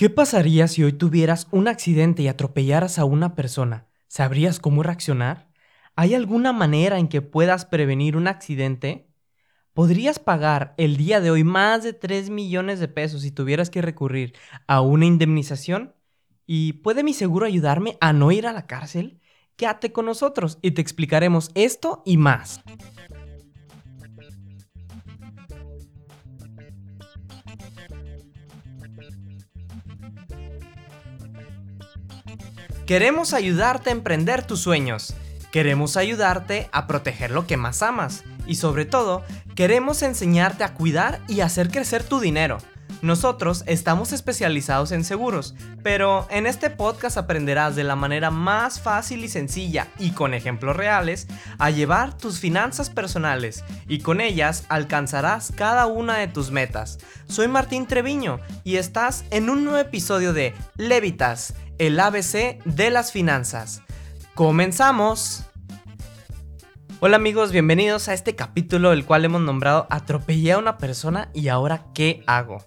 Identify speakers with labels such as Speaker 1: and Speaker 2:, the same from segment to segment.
Speaker 1: ¿Qué pasaría si hoy tuvieras un accidente y atropellaras a una persona? ¿Sabrías cómo reaccionar? ¿Hay alguna manera en que puedas prevenir un accidente? ¿Podrías pagar el día de hoy más de 3 millones de pesos si tuvieras que recurrir a una indemnización? ¿Y puede mi seguro ayudarme a no ir a la cárcel? Quédate con nosotros y te explicaremos esto y más. Queremos ayudarte a emprender tus sueños. Queremos ayudarte a proteger lo que más amas. Y sobre todo, queremos enseñarte a cuidar y hacer crecer tu dinero. Nosotros estamos especializados en seguros, pero en este podcast aprenderás de la manera más fácil y sencilla y con ejemplos reales a llevar tus finanzas personales y con ellas alcanzarás cada una de tus metas. Soy Martín Treviño y estás en un nuevo episodio de Levitas el ABC de las finanzas. ¡Comenzamos! Hola amigos, bienvenidos a este capítulo el cual hemos nombrado Atropellé a una persona y ahora ¿qué hago?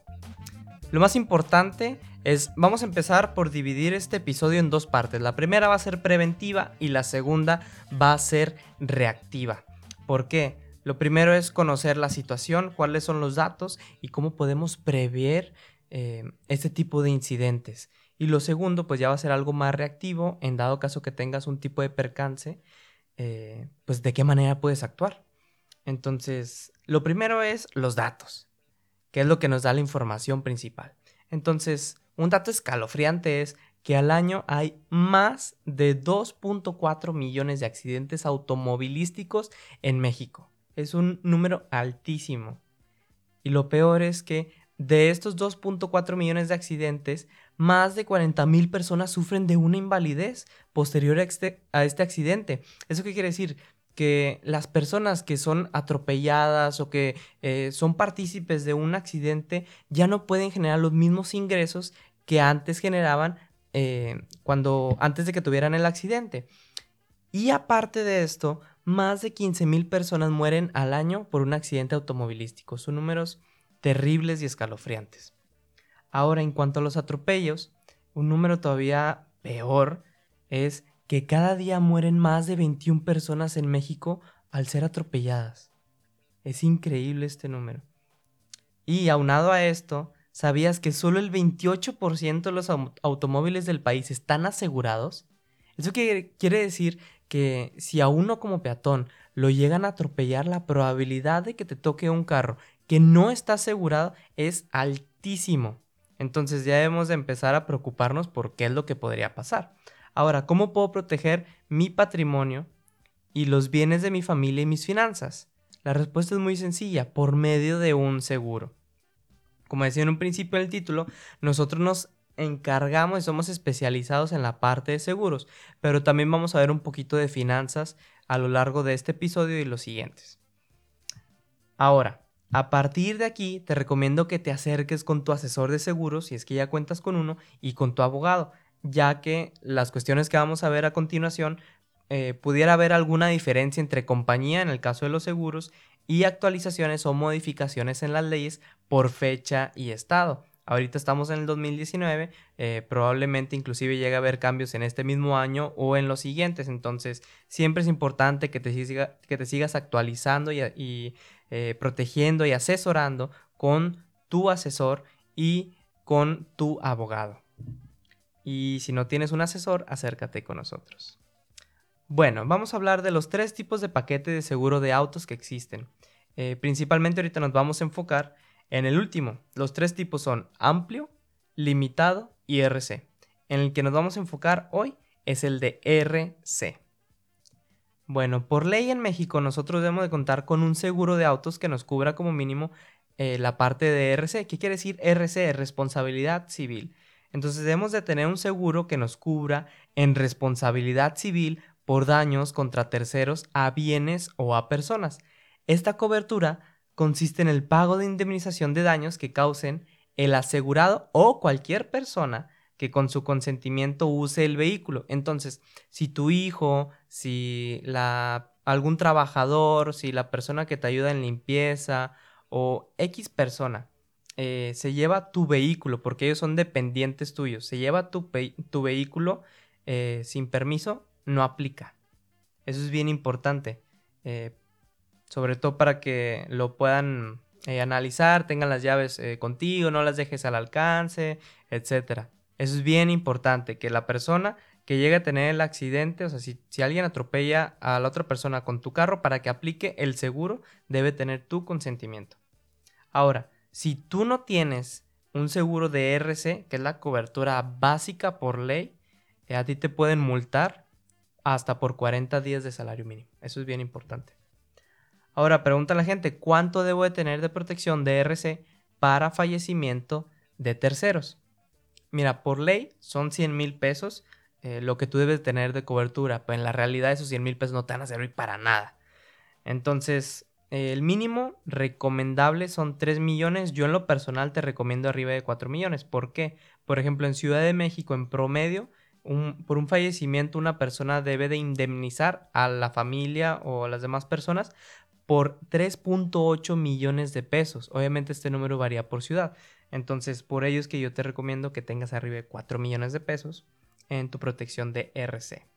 Speaker 1: Lo más importante es, vamos a empezar por dividir este episodio en dos partes. La primera va a ser preventiva y la segunda va a ser reactiva. ¿Por qué? Lo primero es conocer la situación, cuáles son los datos y cómo podemos prever eh, este tipo de incidentes. Y lo segundo, pues ya va a ser algo más reactivo, en dado caso que tengas un tipo de percance, eh, pues de qué manera puedes actuar. Entonces, lo primero es los datos, que es lo que nos da la información principal. Entonces, un dato escalofriante es que al año hay más de 2.4 millones de accidentes automovilísticos en México. Es un número altísimo. Y lo peor es que de estos 2.4 millones de accidentes, más de 40 mil personas sufren de una invalidez posterior a este, a este accidente. ¿Eso qué quiere decir? que las personas que son atropelladas o que eh, son partícipes de un accidente ya no pueden generar los mismos ingresos que antes generaban eh, cuando antes de que tuvieran el accidente. Y aparte de esto, más de 15 mil personas mueren al año por un accidente automovilístico. Son números terribles y escalofriantes. Ahora, en cuanto a los atropellos, un número todavía peor es que cada día mueren más de 21 personas en México al ser atropelladas. Es increíble este número. Y aunado a esto, ¿sabías que solo el 28% de los automóviles del país están asegurados? Eso quiere decir que si a uno como peatón lo llegan a atropellar, la probabilidad de que te toque un carro que no está asegurado es altísimo. Entonces ya debemos de empezar a preocuparnos por qué es lo que podría pasar. Ahora, ¿cómo puedo proteger mi patrimonio y los bienes de mi familia y mis finanzas? La respuesta es muy sencilla, por medio de un seguro. Como decía en un principio del título, nosotros nos encargamos y somos especializados en la parte de seguros, pero también vamos a ver un poquito de finanzas a lo largo de este episodio y los siguientes. Ahora, a partir de aquí, te recomiendo que te acerques con tu asesor de seguros, si es que ya cuentas con uno, y con tu abogado, ya que las cuestiones que vamos a ver a continuación eh, pudiera haber alguna diferencia entre compañía en el caso de los seguros y actualizaciones o modificaciones en las leyes por fecha y estado. Ahorita estamos en el 2019, eh, probablemente inclusive llegue a haber cambios en este mismo año o en los siguientes, entonces siempre es importante que te, que te sigas actualizando y, eh, protegiendo y asesorando con tu asesor y con tu abogado. Y si no tienes un asesor, acércate con nosotros. Bueno, vamos a hablar de los tres tipos de paquete de seguro de autos que existen. Eh, principalmente ahorita nos vamos a enfocar en el último, los tres tipos son amplio, limitado y RC. En el que nos vamos a enfocar hoy es el de RC. Bueno, por ley en México nosotros debemos de contar con un seguro de autos que nos cubra como mínimo eh, la parte de RC. ¿Qué quiere decir RC? Responsabilidad civil. Entonces debemos de tener un seguro que nos cubra en responsabilidad civil por daños contra terceros a bienes o a personas. Esta cobertura consiste en el pago de indemnización de daños que causen el asegurado o cualquier persona que con su consentimiento use el vehículo. Entonces, si tu hijo, si la, algún trabajador, si la persona que te ayuda en limpieza o X persona eh, se lleva tu vehículo, porque ellos son dependientes tuyos, se lleva tu, tu vehículo eh, sin permiso, no aplica. Eso es bien importante, eh, sobre todo para que lo puedan analizar, tengan las llaves contigo, no las dejes al alcance, etc. Eso es bien importante, que la persona que llegue a tener el accidente, o sea, si, si, alguien atropella a la otra persona con tu carro, para que aplique el seguro, debe tener tu consentimiento. Ahora, si tú no tienes un seguro de RC, que es la cobertura básica por ley, eh, a ti te pueden multar hasta por 40 días de salario mínimo. Eso es bien importante. Ahora, pregunta a la gente, ¿cuánto debo de tener de protección de RC para fallecimiento de terceros? Mira, por ley son 100 mil pesos eh, lo que tú debes tener de cobertura, pero en la realidad esos 100 mil pesos no te van a servir para nada. Entonces, el mínimo recomendable son 3 millones. Yo en lo personal te recomiendo arriba de 4 millones. ¿Por qué? Por ejemplo, en Ciudad de México, en promedio, por un fallecimiento, una persona debe de indemnizar a la familia o a las demás personas por 3.8 millones de pesos. Obviamente este número varía por ciudad. Entonces, por ello es que yo te recomiendo que tengas arriba de 4 millones de pesos en tu protección de RC.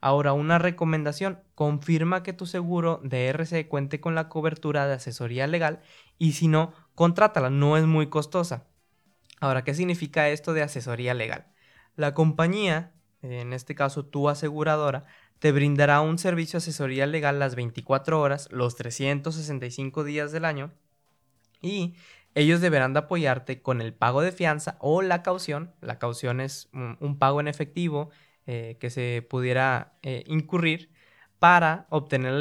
Speaker 1: Ahora, una recomendación, confirma que tu seguro de RC cuente con la cobertura de asesoría legal y si no, contrátala, no es muy costosa. Ahora, ¿qué significa esto de asesoría legal? La compañía, en este caso tu aseguradora, te brindará un servicio de asesoría legal las 24 horas, los 365 días del año y ellos deberán de apoyarte con el pago de fianza o la caución. La caución es un pago en efectivo eh, que se pudiera eh, incurrir para obtener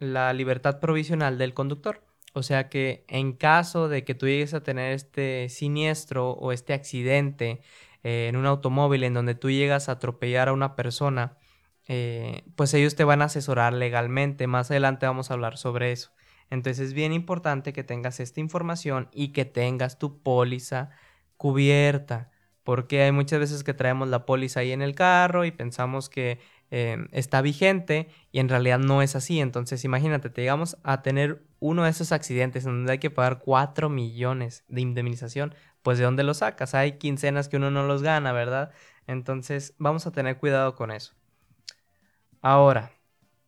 Speaker 1: la, libertad provisional del conductor. O sea que en caso de que tú llegues a tener este siniestro o este accidente eh, en un automóvil en donde tú llegas a atropellar a una persona, pues ellos te van a asesorar legalmente. Más adelante vamos a hablar sobre eso. Entonces es bien importante que tengas esta información y que tengas tu póliza cubierta porque hay muchas veces que traemos la póliza ahí en el carro y pensamos que eh, está vigente y en realidad no es así. Entonces imagínate, te llegamos a tener uno de esos accidentes en donde hay que pagar 4 millones de indemnización, pues de dónde lo sacas? Hay quincenas que uno no los gana, ¿verdad? Entonces vamos a tener cuidado con eso. Ahora,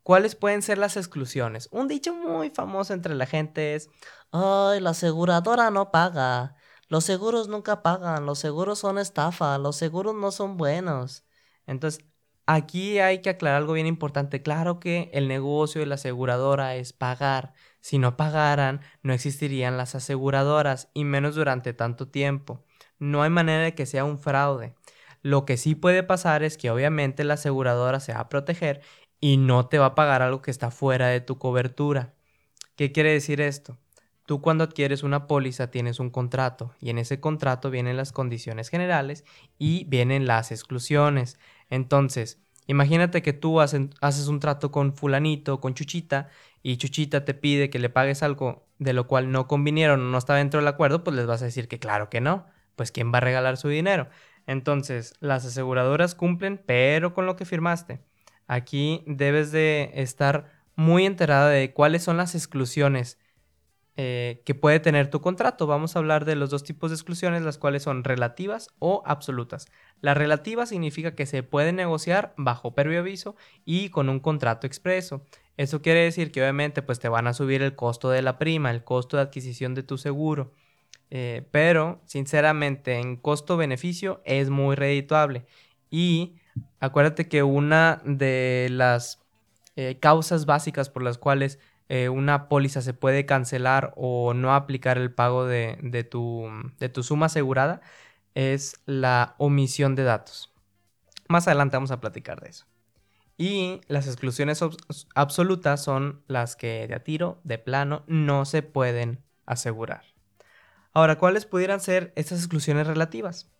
Speaker 1: ¿cuáles pueden ser las exclusiones? Un dicho muy famoso entre la gente es, ay, la aseguradora no paga. Los seguros nunca pagan, los seguros son estafa, los seguros no son buenos. Entonces, aquí hay que aclarar algo bien importante. Claro que el negocio de la aseguradora es pagar. Si no pagaran, no existirían las aseguradoras y menos durante tanto tiempo. No hay manera de que sea un fraude. Lo que sí puede pasar es que obviamente la aseguradora se va a proteger y no te va a pagar algo que está fuera de tu cobertura. ¿Qué quiere decir esto? Tú cuando adquieres una póliza tienes un contrato y en ese contrato vienen las condiciones generales y vienen las exclusiones. Entonces, imagínate que tú haces un trato con fulanito, con Chuchita, y Chuchita te pide que le pagues algo de lo cual no convinieron o no está dentro del acuerdo, pues les vas a decir que claro que no. Pues ¿quién va a regalar su dinero? Entonces, las aseguradoras cumplen, pero con lo que firmaste. Aquí debes de estar muy enterada de cuáles son las exclusiones eh, que puede tener tu contrato. Vamos a hablar de los dos tipos de exclusiones, las cuales son relativas o absolutas. La relativa significa que se puede negociar bajo previo aviso y con un contrato expreso. Eso quiere decir que obviamente pues te van a subir el costo de la prima, el costo de adquisición de tu seguro. Eh, pero sinceramente en costo-beneficio es muy redituable. Y acuérdate que una de las eh, causas básicas por las cuales eh, una póliza se puede cancelar o no aplicar el pago de, tu, de tu suma asegurada es la omisión de datos. Más adelante vamos a platicar de eso. Y las exclusiones absolutas son las que de a tiro, de plano, no se pueden asegurar. Ahora, ¿cuáles pudieran ser estas exclusiones relativas?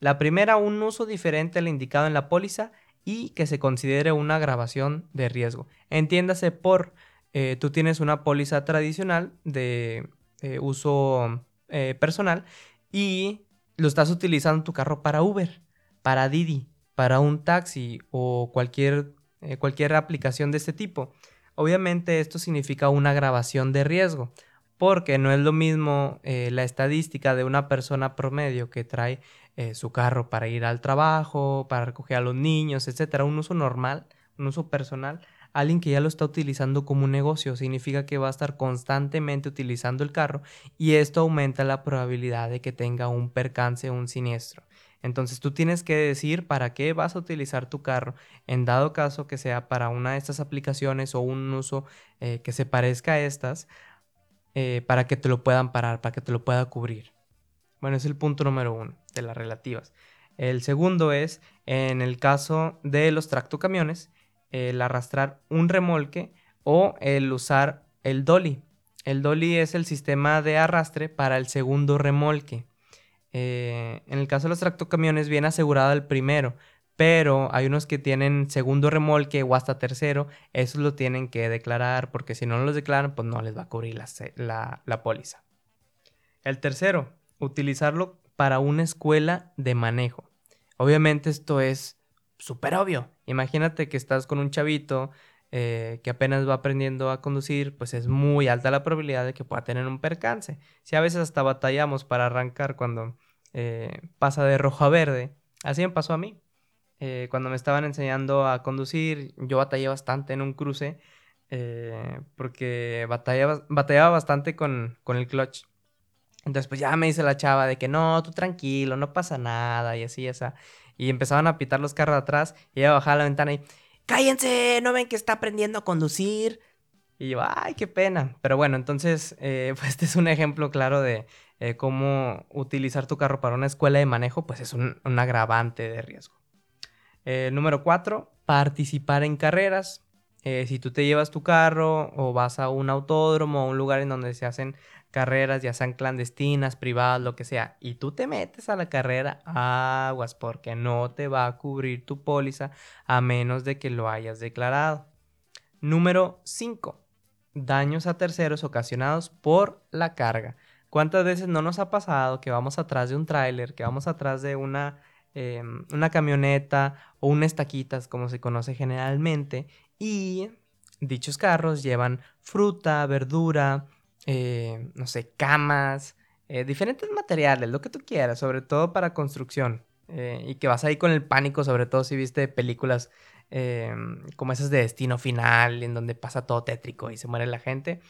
Speaker 1: La primera, un uso diferente al indicado en la póliza y que se considere una agravación de riesgo. Entiéndase por eh, tú tienes una póliza tradicional de eh, uso eh, personal y lo estás utilizando tu carro para Uber, para Didi, para un taxi o cualquier, cualquier aplicación de este tipo. Obviamente esto significa una grabación de riesgo. porque no es lo mismo la estadística de una persona promedio que trae eh, su carro para ir al trabajo, para recoger a los niños, etcétera, un uso normal, un uso personal, alguien que ya lo está utilizando como un negocio, significa que va a estar constantemente utilizando el carro y esto aumenta la probabilidad de que tenga un percance o un siniestro. Entonces tú tienes que decir para qué vas a utilizar tu carro, en dado caso que sea para una de estas aplicaciones o un uso eh, que se parezca a estas, eh, para que te lo puedan parar, para que te lo pueda cubrir. Bueno, es el punto número uno de las relativas. El segundo es, en el caso de los tractocamiones, el arrastrar un remolque o el usar el dolly. El dolly es el sistema de arrastre para el segundo remolque. Eh, en el caso de los tractocamiones viene asegurado el primero, pero hay unos que tienen segundo remolque o hasta tercero, esos lo tienen que declarar porque si no los declaran, pues no les va a cubrir la, la, póliza. El tercero, utilizarlo para una escuela de manejo. Obviamente esto es súper obvio. Imagínate que estás con un chavito eh, que apenas va aprendiendo a conducir, pues es muy alta la probabilidad de que pueda tener un percance. Si a veces hasta batallamos para arrancar cuando eh, pasa de rojo a verde, así me pasó a mí. Eh, cuando me estaban enseñando a conducir, yo batallé bastante en un cruce porque batallaba, batallaba bastante con, con, el clutch. Entonces, pues ya me dice la chava de que no, tú tranquilo, no pasa nada y así, esa. Y empezaban a pitar los carros atrás y ella bajaba la ventana y, cállense, no ven que está aprendiendo a conducir. Y yo, ay, qué pena. Pero bueno, entonces, eh, pues este es un ejemplo claro de cómo utilizar tu carro para una escuela de manejo, pues es un, agravante de riesgo. Eh, número cuatro, participar en carreras. Eh, si tú te llevas tu carro o vas a un autódromo o un lugar en donde se hacen carreras, ya sean clandestinas, privadas, lo que sea, y tú te metes a la carrera, aguas, porque no te va a cubrir tu póliza a menos de que lo hayas declarado. Número 5. Daños a terceros ocasionados por la carga. ¿Cuántas veces no nos ha pasado que vamos atrás de un tráiler, que vamos atrás de una Em, una camioneta o unas taquitas, como se conoce generalmente, y dichos carros llevan fruta, verdura, eh, no sé, camas, eh, diferentes materiales, lo que tú quieras, sobre todo para construcción. Eh, y que vas ahí con el pánico, sobre todo si viste películas como esas de Destino Final, en donde pasa todo tétrico y se muere la gente.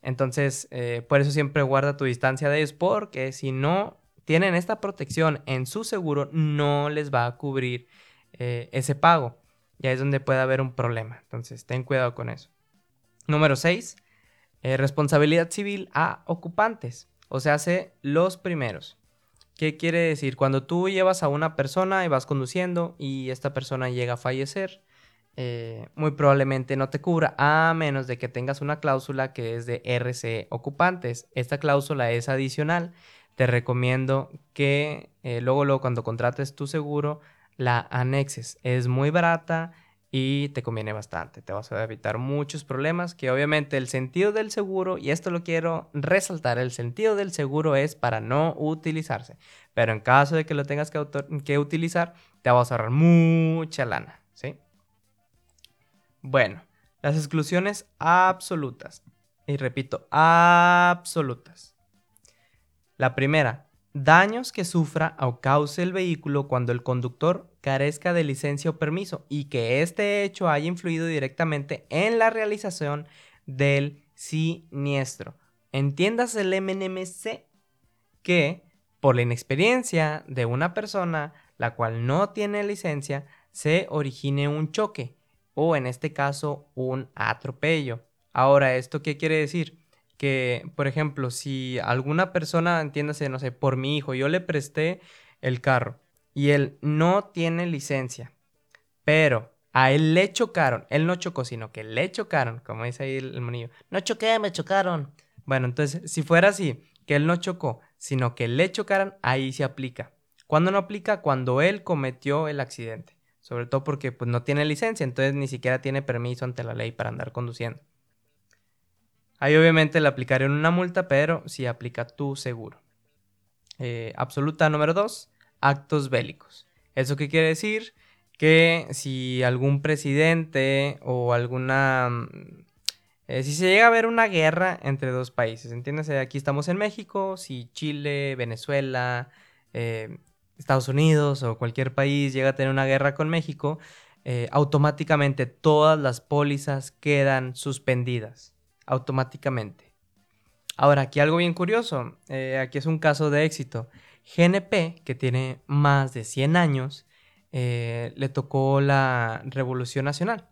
Speaker 1: Entonces, por eso siempre guarda tu distancia de ellos, porque si no, tienen esta protección en su seguro, no les va a cubrir ese pago. Ya es donde puede haber un problema. Entonces, ten cuidado con eso. Número 6. Eh, responsabilidad civil a ocupantes. O sea, hace los primeros. ¿Qué quiere decir? Cuando tú llevas a una persona y vas conduciendo y esta persona llega a fallecer, eh, muy probablemente no te cubra a menos de que tengas una cláusula que es de RC ocupantes. Esta cláusula es adicional te recomiendo que eh, luego, luego cuando contrates tu seguro, la anexes. Es muy barata y te conviene bastante. Te vas a evitar muchos problemas que obviamente el sentido del seguro, y esto lo quiero resaltar, el sentido del seguro es para no utilizarse. Pero en caso de que lo tengas que, que utilizar, te vas a ahorrar mucha lana. ¿sí? Bueno, las exclusiones absolutas. Y repito, absolutas. La primera, daños que sufra o cause el vehículo cuando el conductor carezca de licencia o permiso y que este hecho haya influido directamente en la realización del siniestro. Entiendas el MNMC que por la inexperiencia de una persona la cual no tiene licencia se origine un choque o en este caso un atropello. Ahora, ¿esto qué quiere decir? Que, por ejemplo, si alguna persona, entiéndase, no sé, por mi hijo, yo le presté el carro y él no tiene licencia, pero a él le chocaron, él no chocó, sino que le chocaron, como dice ahí el, monillo, no choqué, me chocaron. Bueno, entonces, si fuera así, que él no chocó, sino que le chocaron, ahí se aplica. ¿Cuándo no aplica? Cuando él cometió el accidente. Sobre todo porque pues, no tiene licencia, entonces ni siquiera tiene permiso ante la ley para andar conduciendo. Ahí obviamente le aplicarían una multa, pero si aplica tu seguro. Eh, absoluta número 2, actos bélicos. ¿Eso qué quiere decir? Que si algún presidente o alguna mm, Eh, si se llega a ver una guerra entre dos países, entiéndase, aquí estamos en México, si Chile, Venezuela, eh, Estados Unidos o cualquier país llega a tener una guerra con México, automáticamente todas las pólizas quedan suspendidas. Automáticamente. Ahora, aquí algo bien curioso. aquí es un caso de éxito. GNP, que tiene más de 100 años, le tocó la Revolución Nacional.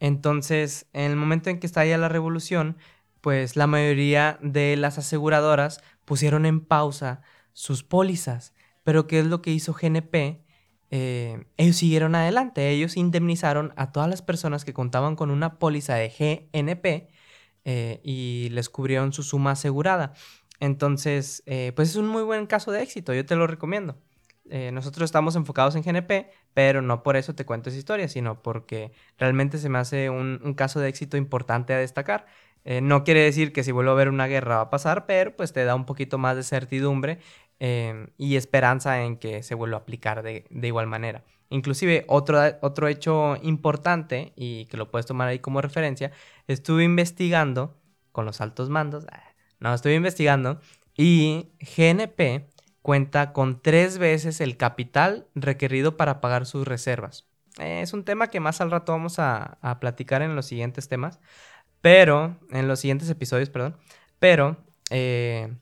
Speaker 1: Entonces, en el momento en que estalla la revolución, pues la mayoría de las aseguradoras pusieron en pausa sus pólizas. Pero ¿qué es lo que hizo GNP? Eh, ellos siguieron adelante, ellos indemnizaron a todas las personas que contaban con una póliza de GNP eh, y les cubrieron su suma asegurada. Entonces, eh, pues es un muy buen caso de éxito, yo te lo recomiendo. Eh, nosotros estamos enfocados en GNP, pero no por eso te cuento esa historia, sino porque realmente se me hace un, caso de éxito importante a destacar. No quiere decir que si vuelvo a ver una guerra va a pasar, pero pues te da un poquito más de certidumbre y esperanza en que se vuelva a aplicar de, igual manera. Inclusive otro, otro hecho importante y que lo puedes tomar ahí como referencia, estuve investigando con los altos mandos, ah, no, estuve investigando y GNP cuenta con tres veces el capital requerido para pagar sus reservas. Es un tema que más al rato vamos a, platicar en los siguientes temas, pero, en los siguientes episodios, perdón, pero, eh,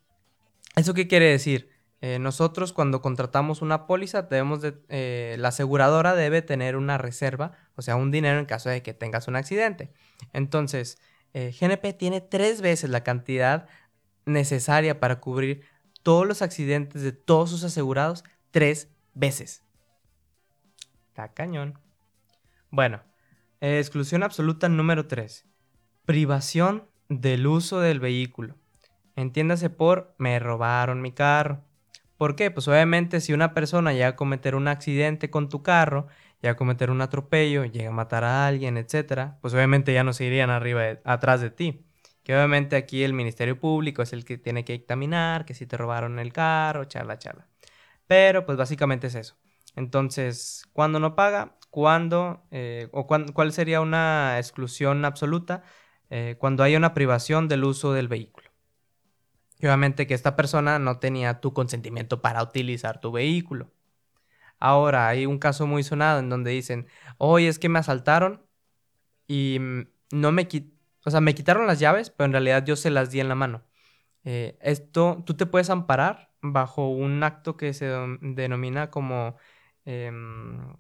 Speaker 1: ¿eso qué quiere decir? Eh, nosotros cuando contratamos una póliza, eh, la aseguradora debe tener una reserva, o sea, un dinero en caso de que tengas un accidente. Entonces, GNP tiene tres veces la cantidad necesaria para cubrir todos los accidentes de todos sus asegurados tres veces. Está cañón. Bueno, exclusión absoluta número 3. Privación del uso del vehículo. Entiéndase por me robaron mi carro. ¿Por qué? Pues obviamente si una persona llega a cometer un accidente con tu carro, llega a cometer un atropello, llega a matar a alguien, etc., pues obviamente ya no se irían arriba atrás de ti. Que obviamente aquí el Ministerio Público es el que tiene que dictaminar que si te robaron el carro, charla, charla. Pero pues básicamente es eso. Entonces, ¿cuándo no paga? ¿Cuándo? Eh, ¿O cuál sería una exclusión absoluta? Eh, cuando hay una privación del uso del vehículo. Obviamente que esta persona no tenía tu consentimiento para utilizar tu vehículo. Ahora, hay un caso muy sonado en donde dicen, oye, es que me asaltaron y no me, o sea, me quitaron las llaves, pero en realidad yo se las di en la mano. Eh, esto, tú te puedes amparar bajo un acto que se denomina como... Em,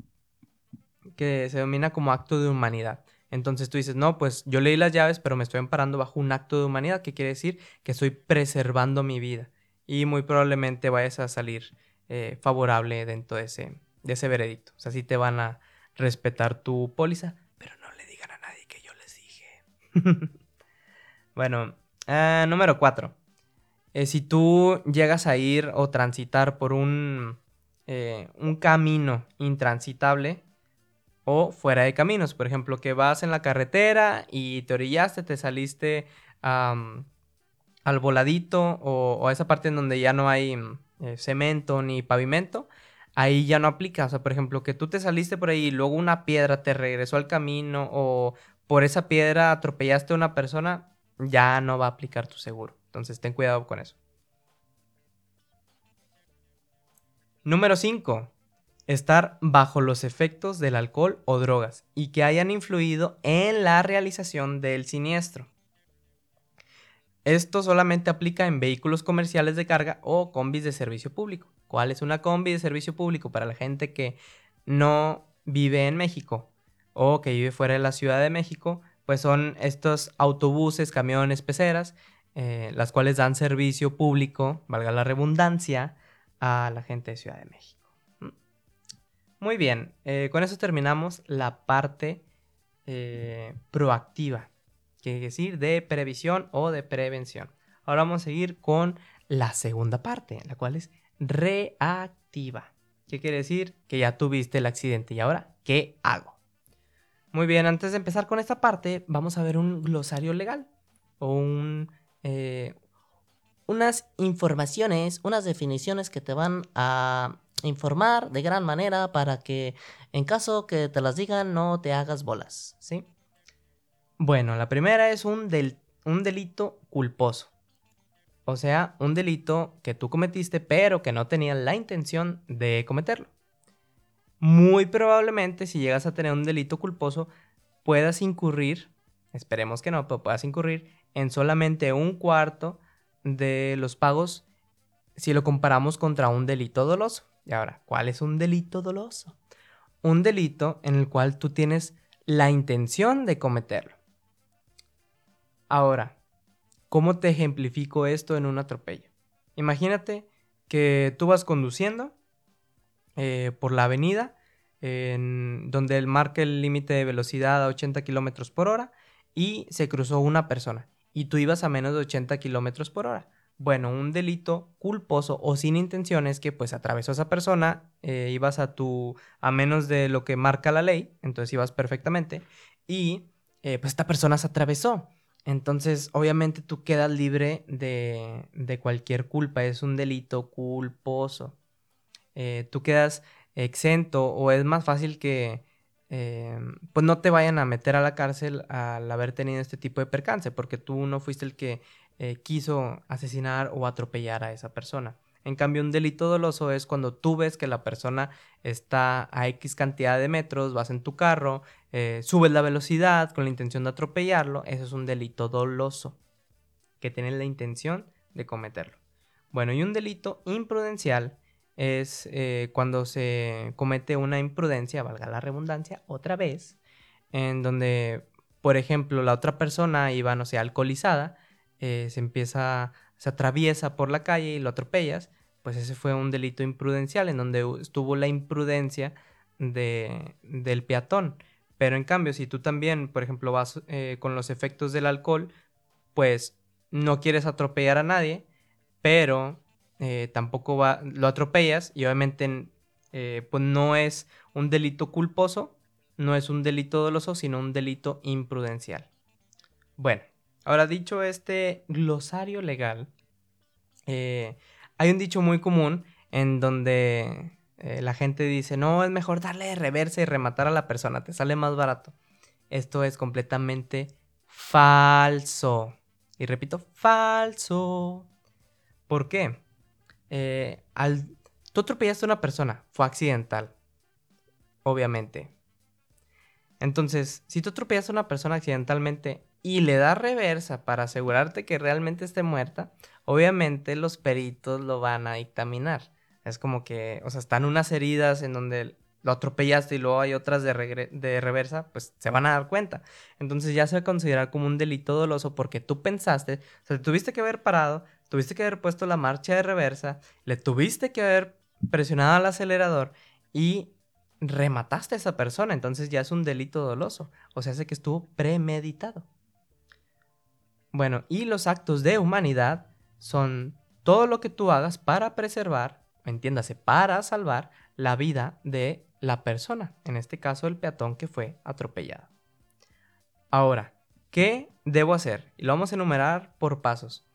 Speaker 1: que se denomina como acto de humanidad. Entonces tú dices, no, pues yo leí las llaves, pero me estoy amparando bajo un acto de humanidad, que quiere decir que estoy preservando mi vida. Y muy probablemente vayas a salir eh, favorable dentro de ese, de ese veredicto. O sea, sí te van a respetar tu póliza, bueno, eh, número 4. Eh, si tú llegas a ir o transitar por un, eh, un camino intransitable o fuera de caminos, por ejemplo, que vas en la carretera y te orillaste, te saliste al voladito o, a esa parte en donde ya no hay cemento ni pavimento, ahí ya no aplica. O sea, por ejemplo, que tú te saliste por ahí y luego una piedra te regresó al camino o por esa piedra atropellaste a una persona, ya no va a aplicar tu seguro. Entonces ten cuidado con eso. Número 5. Estar bajo los efectos del alcohol o drogas y que hayan influido en la realización del siniestro. Esto solamente aplica en vehículos comerciales de carga o combis de servicio público. ¿Cuál es una combi de servicio público para la gente que no vive en México? o que vive fuera de la Ciudad de México, pues son estos autobuses, camiones, peceras, eh, las cuales dan servicio público, valga la redundancia, a la gente de Ciudad de México. Muy bien, eh, con eso terminamos la parte eh, proactiva, que decir de previsión o de prevención. Ahora vamos a seguir con la segunda parte, la cual es reactiva. ¿Qué quiere decir? Que ya tuviste el accidente y ahora, ¿qué hago? Muy bien, antes de empezar con esta parte, vamos a ver un glosario legal o un, eh, unas informaciones, unas definiciones que te van a informar de gran manera para que en caso que te las digan no te hagas bolas, ¿sí? Bueno, la primera es un, del, un delito culposo. O sea, un delito que tú cometiste pero que no tenías la intención de cometerlo. Muy probablemente si llegas a tener un delito culposo puedas incurrir, esperemos que no, pero puedas incurrir en solamente un cuarto de los pagos si lo comparamos contra un delito doloso. Y ahora, ¿cuál es un delito doloso? Un delito en el cual tú tienes la intención de cometerlo. Ahora, ¿cómo te ejemplifico esto en un atropello? Imagínate que tú vas conduciendo eh, por la avenida en donde marca el límite de velocidad a 80 kilómetros por hora y se cruzó una persona y tú ibas a menos de 80 kilómetros por hora. Bueno, un delito culposo o sin intenciones que pues atravesó a esa persona, eh, ibas a tu a menos de lo que marca la ley, entonces ibas perfectamente y eh, pues esta persona se atravesó. Entonces, obviamente tú quedas libre de, de cualquier culpa, es un delito culposo. Eh, tú quedas exento o es más fácil que pues no te vayan a meter a la cárcel al haber tenido este tipo de percance, porque tú no fuiste el que eh, quiso asesinar o atropellar a esa persona. En cambio, un delito doloso es cuando tú ves que la persona está a X cantidad de metros, vas en tu carro, eh, subes la velocidad con la intención de atropellarlo, eso es un delito doloso, que tienes la intención de cometerlo. Bueno, y un delito imprudencial es eh, cuando se comete una imprudencia, valga la redundancia, otra vez, en donde, por ejemplo, la otra persona iba, no sé, alcoholizada, eh, se empieza, se atraviesa por la calle y lo atropellas, pues ese fue un delito imprudencial en donde estuvo la imprudencia de, del peatón. Pero en cambio, si tú también, por ejemplo, vas eh, con los efectos del alcohol, pues no quieres atropellar a nadie, pero eh, tampoco va, lo atropellas y obviamente pues no es un delito culposo, no es un delito doloso, sino un delito imprudencial. Bueno, Ahora, dicho este glosario legal, eh, hay un dicho muy común en donde eh, la gente dice, no, es mejor darle de reversa y rematar a la persona, te sale más barato. Esto es completamente falso. Y repito, falso. ¿Por qué? Eh, al, tú atropellaste a una persona, fue accidental, obviamente. Entonces, si tú atropellaste a una persona accidentalmente, y le da reversa para asegurarte que realmente esté muerta, obviamente los peritos lo van a dictaminar. Es como que, o sea, están unas heridas en donde lo atropellaste y luego hay otras de, de reversa, pues se van a dar cuenta. Entonces ya se va a considerar como un delito doloso porque tú pensaste, o sea, tuviste que haber parado, tuviste que haber puesto la marcha de reversa, le tuviste que haber presionado al acelerador y remataste a esa persona. Entonces ya es un delito doloso. O sea, hace que estuvo premeditado. Bueno, y los actos de humanidad son todo lo que tú hagas para preservar, entiéndase, para salvar la vida de la persona, en este caso el peatón que fue atropellado. Ahora, ¿qué debo hacer? Y lo vamos a enumerar por pasos.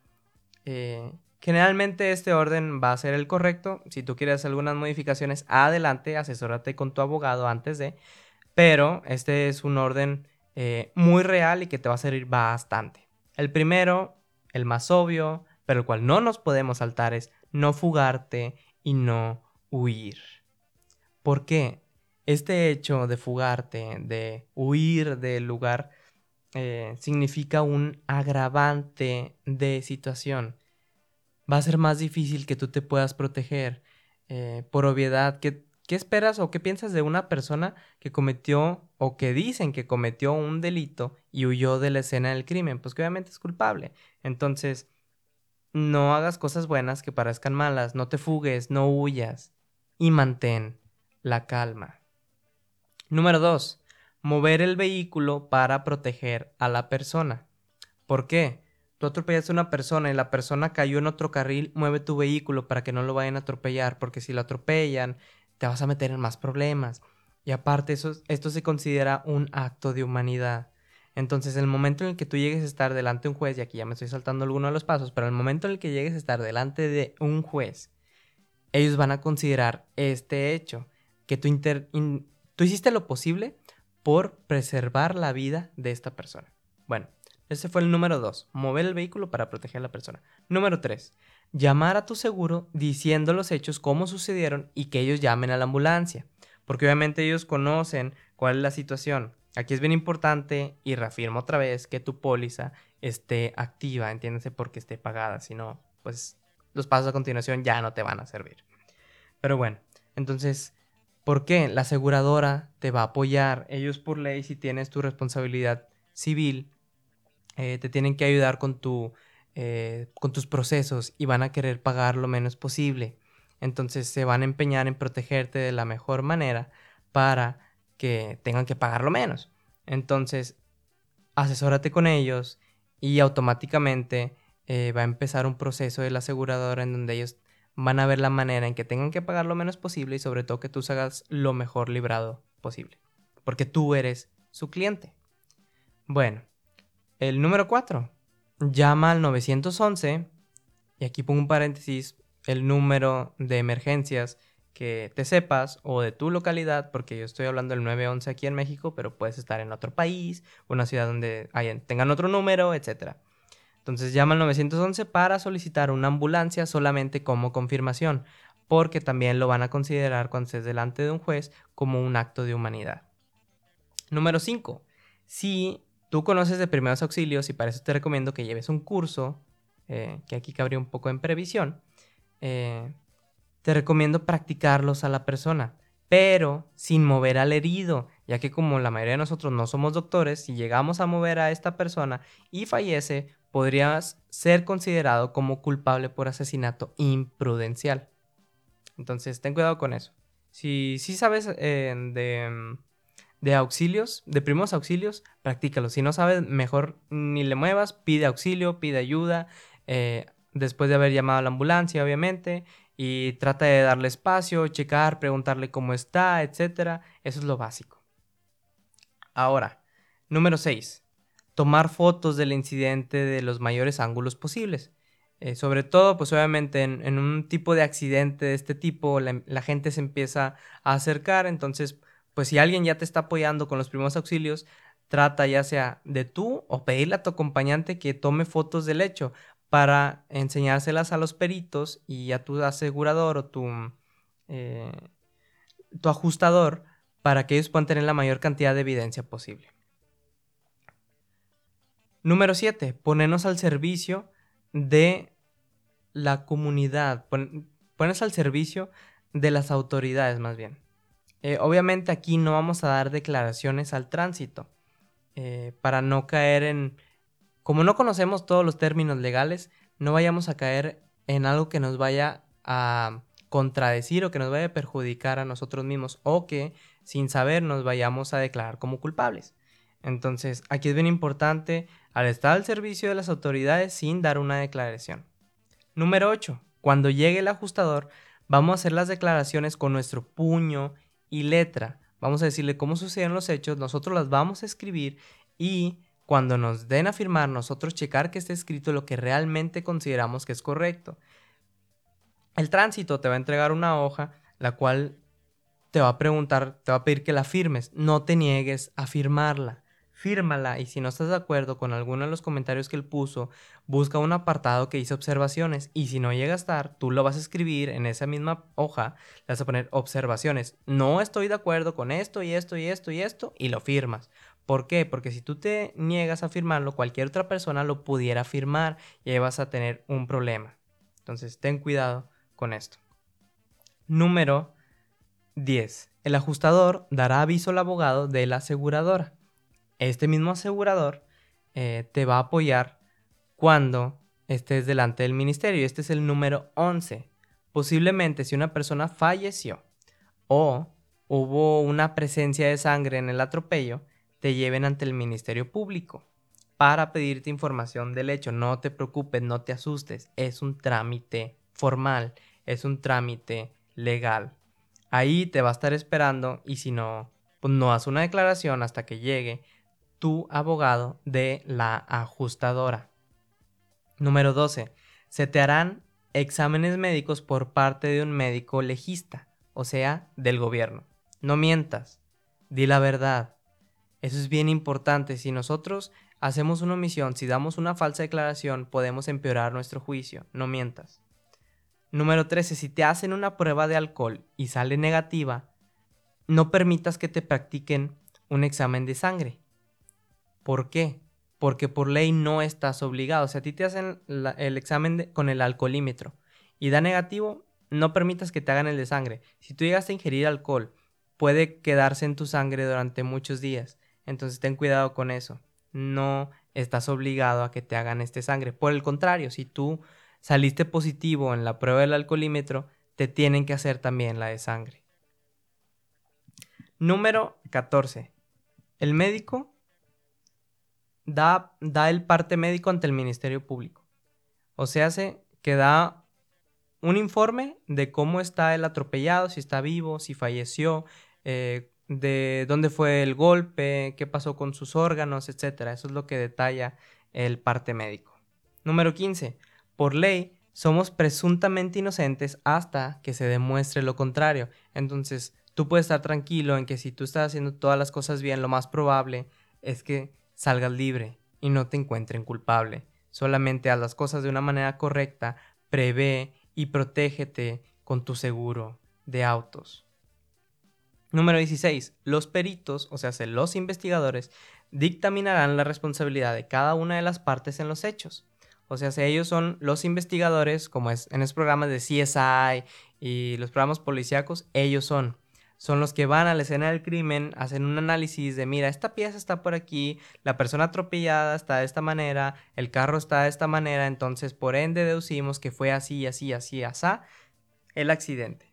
Speaker 1: Eh, generalmente este orden va a ser el correcto. Si tú quieres algunas modificaciones, adelante, asesórate con tu abogado antes de. Pero este es un orden eh, muy real y que te va a servir bastante. El primero, el más obvio, pero el cual no nos podemos saltar es no fugarte y no huir. ¿Por qué? Este hecho de fugarte, de huir del lugar, eh, significa un agravante de situación. Va a ser más difícil que tú te puedas proteger. Eh, por obviedad, que ¿Qué esperas o qué piensas de una persona que cometió o que dicen que cometió un delito y huyó de la escena del crimen? Pues que obviamente es culpable. Entonces, no hagas cosas buenas que parezcan malas, no te fugues, no huyas y mantén la calma. Número 2. Mover el vehículo para proteger a la persona. ¿Por qué? Tú atropellaste a una persona y la persona cayó en otro carril, mueve tu vehículo para que no lo vayan a atropellar, porque si lo atropellan, te vas a meter en más problemas. Y aparte, eso, esto se considera un acto de humanidad. Entonces, el momento en el que tú llegues a estar delante de un juez, y aquí ya me estoy saltando alguno de los pasos, pero el momento en el que llegues a estar delante de un juez, ellos van a considerar este hecho, que tú, tú hiciste lo posible por preservar la vida de esta persona. Bueno, ese fue el número dos, mover el vehículo para proteger a la persona. Número tres, llamar a tu seguro diciendo los hechos, cómo sucedieron y que ellos llamen a la ambulancia, porque obviamente ellos conocen cuál es la situación. Aquí es bien importante y reafirmo otra vez que tu póliza esté activa, entiéndase, porque esté pagada, si no, pues los pasos a continuación ya no te van a servir. Pero bueno, entonces, ¿por qué? La aseguradora te va a apoyar. Ellos por ley, si tienes tu responsabilidad civil, eh, te tienen que ayudar con, tu, eh, con tus procesos y van a querer pagar lo menos posible. Entonces se van a empeñar en protegerte de la mejor manera para que tengan que pagar lo menos. Entonces, asesórate con ellos y automáticamente eh, va a empezar un proceso de la aseguradora en donde ellos van a ver la manera en que tengan que pagar lo menos posible y sobre todo que tú hagas lo mejor librado posible. Porque tú eres su cliente. Bueno, el número 4. Llama al 911 y aquí pongo un paréntesis, el número de emergencias que te sepas o de tu localidad, porque yo estoy hablando del 911 aquí en México, pero puedes estar en otro país, una ciudad donde tengan otro número, etc. Entonces llama al 911 para solicitar una ambulancia solamente como confirmación, porque también lo van a considerar cuando estés delante de un juez como un acto de humanidad. Número 5. Si tú conoces de primeros auxilios y para eso te recomiendo que lleves un curso, eh, que aquí cabría un poco en previsión, eh, te recomiendo practicarlos a la persona, pero sin mover al herido, ya que como la mayoría de nosotros no somos doctores, si llegamos a mover a esta persona y fallece, podrías ser considerado como culpable por asesinato imprudencial. Entonces, ten cuidado con eso. Si, si sabes eh, de de auxilios, de primos auxilios, practícalo. Si no sabes, mejor ni le muevas, pide auxilio, pide ayuda, eh, después de haber llamado a la ambulancia, obviamente, y trata de darle espacio, checar, preguntarle cómo está, etc. Eso es lo básico. Ahora, número 6. Tomar fotos del incidente de los mayores ángulos posibles. Eh, sobre todo, pues obviamente en, un tipo de accidente de este tipo, la, gente se empieza a acercar, entonces pues si alguien ya te está apoyando con los primeros auxilios, trata ya sea de tú o pedirle a tu acompañante que tome fotos del hecho para enseñárselas a los peritos y a tu asegurador o tu, eh, tu ajustador para que ellos puedan tener la mayor cantidad de evidencia posible. Número 7. Ponernos al servicio de la comunidad. ponernos al servicio de las autoridades más bien. Eh, obviamente aquí no vamos a dar declaraciones al tránsito eh, para no caer en... Como no conocemos todos los términos legales, no vayamos a caer en algo que nos vaya a contradecir o que nos vaya a perjudicar a nosotros mismos o que sin saber nos vayamos a declarar como culpables. Entonces, aquí es bien importante al estar al servicio de las autoridades sin dar una declaración. Número 8. Cuando llegue el ajustador, vamos a hacer las declaraciones con nuestro puño y letra. Vamos a decirle cómo suceden los hechos, nosotros las vamos a escribir y cuando nos den a firmar, nosotros checar que esté escrito lo que realmente consideramos que es correcto. El tránsito te va a entregar una hoja, la cual te va a preguntar, te va a pedir que la firmes. No te niegues a firmarla fírmala y si no estás de acuerdo con alguno de los comentarios que él puso, busca un apartado que dice observaciones y si no llega a estar, tú lo vas a escribir en esa misma hoja, le vas a poner observaciones. No estoy de acuerdo con esto y esto y esto y esto y lo firmas. ¿Por qué? Porque si tú te niegas a firmarlo, cualquier otra persona lo pudiera firmar y ahí vas a tener un problema. Entonces, ten cuidado con esto. Número 10. El ajustador dará aviso al abogado de la aseguradora este mismo asegurador eh, te va a apoyar cuando estés delante del ministerio. Este es el número 11. Posiblemente si una persona falleció o hubo una presencia de sangre en el atropello, te lleven ante el Ministerio Público para pedirte información del hecho. No te preocupes, no te asustes. Es un trámite formal, es un trámite legal. Ahí te va a estar esperando y si no, pues no haz una declaración hasta que llegue tu abogado de la ajustadora. Número 12. Se te harán exámenes médicos por parte de un médico legista, o sea, del gobierno. No mientas, di la verdad. Eso es bien importante. Si nosotros hacemos una omisión, si damos una falsa declaración, podemos empeorar nuestro juicio. No mientas. Número 13. Si te hacen una prueba de alcohol y sale negativa, no permitas que te practiquen un examen de sangre. ¿Por qué? Porque por ley no estás obligado. Si a ti te hacen el examen con el alcoholímetro y da negativo, no permitas que te hagan el de sangre. Si tú llegas a ingerir alcohol, puede quedarse en tu sangre durante muchos días. Entonces ten cuidado con eso. No estás obligado a que te hagan este sangre. Por el contrario, si tú saliste positivo en la prueba del alcoholímetro, te tienen que hacer también la de sangre. Número 14. El médico da, da el parte médico ante el Ministerio Público. O sea, hace que da un informe de cómo está el atropellado, si está vivo, si falleció, eh, de dónde fue el golpe, qué pasó con sus órganos, etc. Eso es lo que detalla el parte médico. Número 15. Por ley, somos presuntamente inocentes hasta que se demuestre lo contrario. Entonces, tú puedes estar tranquilo en que si tú estás haciendo todas las cosas bien, lo más probable es que salgas libre y no te encuentren culpable. Solamente haz las cosas de una manera correcta, prevé y protégete con tu seguro de autos. Número 16. Los peritos, o sea, los investigadores, dictaminarán la responsabilidad de cada una de las partes en los hechos. O sea, si ellos son los investigadores, como es en los programas de CSI y los programas policíacos, ellos son. Son los que van a la escena del crimen, hacen un análisis de, mira, esta pieza está por aquí, la persona atropellada está de esta manera, el carro está de esta manera, entonces por ende deducimos que fue así, así, así, así, el accidente.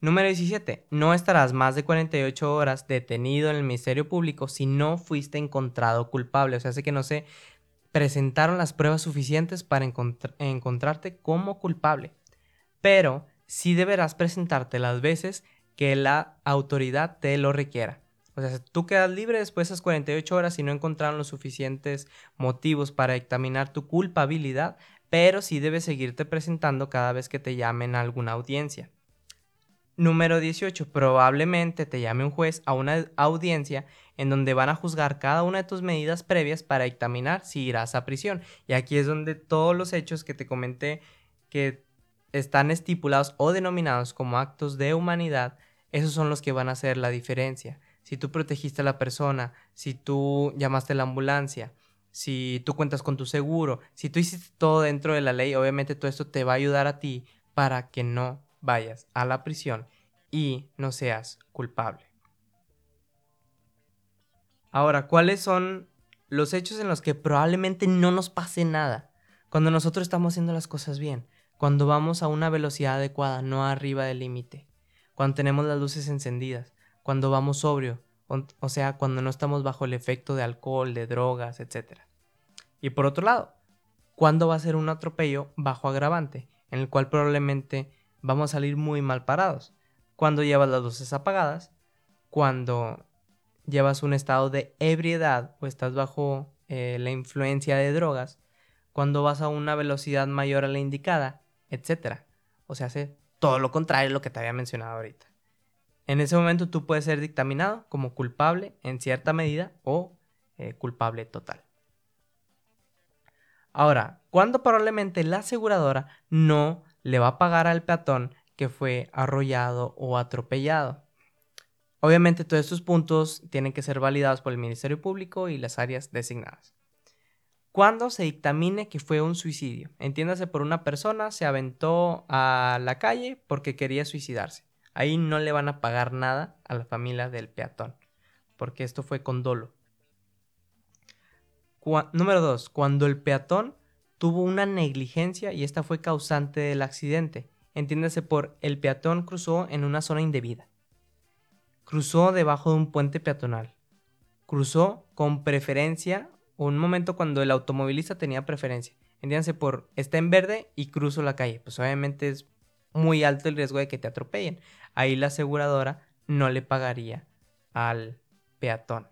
Speaker 1: Número 17. No estarás más de 48 horas detenido en el Ministerio Público si no fuiste encontrado culpable. O sea, hace que no se presentaron las pruebas suficientes para encontrarte como culpable. Pero sí deberás presentarte las veces que la autoridad te lo requiera. O sea, tú quedas libre después de esas 48 horas y no encontraron los suficientes motivos para examinar tu culpabilidad, pero sí debes seguirte presentando cada vez que te llamen a alguna audiencia. Número 18. Probablemente te llame un juez a una audiencia en donde van a juzgar cada una de tus medidas previas para dictaminar si irás a prisión. Y aquí es donde todos los hechos que te comenté que están estipulados o denominados como actos de humanidad, esos son los que van a hacer la diferencia. Si tú protegiste a la persona, si tú llamaste a la ambulancia, si tú cuentas con tu seguro, si tú hiciste todo dentro de la ley, obviamente todo esto te va a ayudar a ti para que no vayas a la prisión y no seas culpable. Ahora, ¿cuáles son los hechos en los que probablemente no nos pase nada? Cuando nosotros estamos haciendo las cosas bien, cuando vamos a una velocidad adecuada, no arriba del límite, cuando tenemos las luces encendidas, cuando vamos sobrio, o, sea, cuando no estamos bajo el efecto de alcohol, de drogas, etc. Y por otro lado, ¿cuándo va a ser un atropello bajo agravante, en el cual probablemente vamos a salir muy mal parados. Cuando llevas las luces apagadas, cuando llevas un estado de ebriedad o estás bajo eh, la influencia de drogas, cuando vas a una velocidad mayor a la indicada, etc. O sea, hace todo lo contrario a lo que te había mencionado ahorita. En ese momento tú puedes ser dictaminado como culpable en cierta medida o eh, culpable total. Ahora, cuando probablemente la aseguradora no le va a pagar al peatón que fue arrollado o atropellado. Obviamente todos estos puntos tienen que ser validados por el Ministerio Público y las áreas designadas. Cuando se dictamine que fue un suicidio, entiéndase por una persona se aventó a la calle porque quería suicidarse. Ahí no le van a pagar nada a la familia del peatón, porque esto fue con dolo. número 2. Cuando el peatón tuvo una negligencia y esta fue causante del accidente. Entiéndase por el peatón cruzó en una zona indebida. Cruzó debajo de un puente peatonal. Cruzó con preferencia un momento cuando el automovilista tenía preferencia. Entiéndase por está en verde y cruzo la calle. Pues obviamente es muy alto el riesgo de que te atropellen. Ahí la aseguradora no le pagaría al peatón.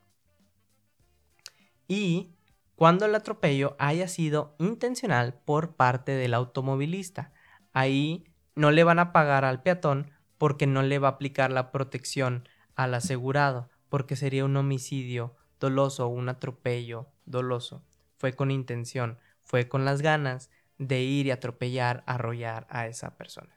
Speaker 1: Y cuando el atropello haya sido intencional por parte del automovilista. Ahí no le van a pagar al peatón porque no le va a aplicar la protección al asegurado, porque sería un homicidio doloso, un atropello doloso, fue con intención, fue con las ganas de ir y atropellar, arrollar a esa persona.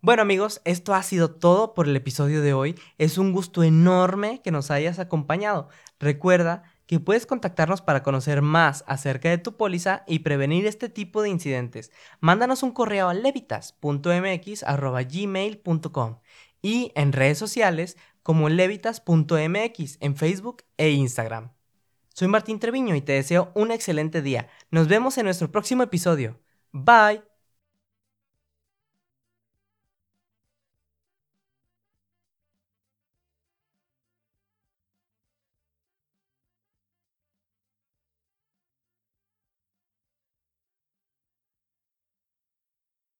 Speaker 1: Bueno amigos, esto ha sido todo por el episodio de hoy. Es un gusto enorme que nos hayas acompañado. Recuerda que puedes contactarnos para conocer más acerca de tu póliza y prevenir este tipo de incidentes. Mándanos un correo a levitas.mx.gmail.com y en redes sociales como levitas.mx en Facebook e Instagram. Soy Martín Treviño y te deseo un excelente día. Nos vemos en nuestro próximo episodio. Bye.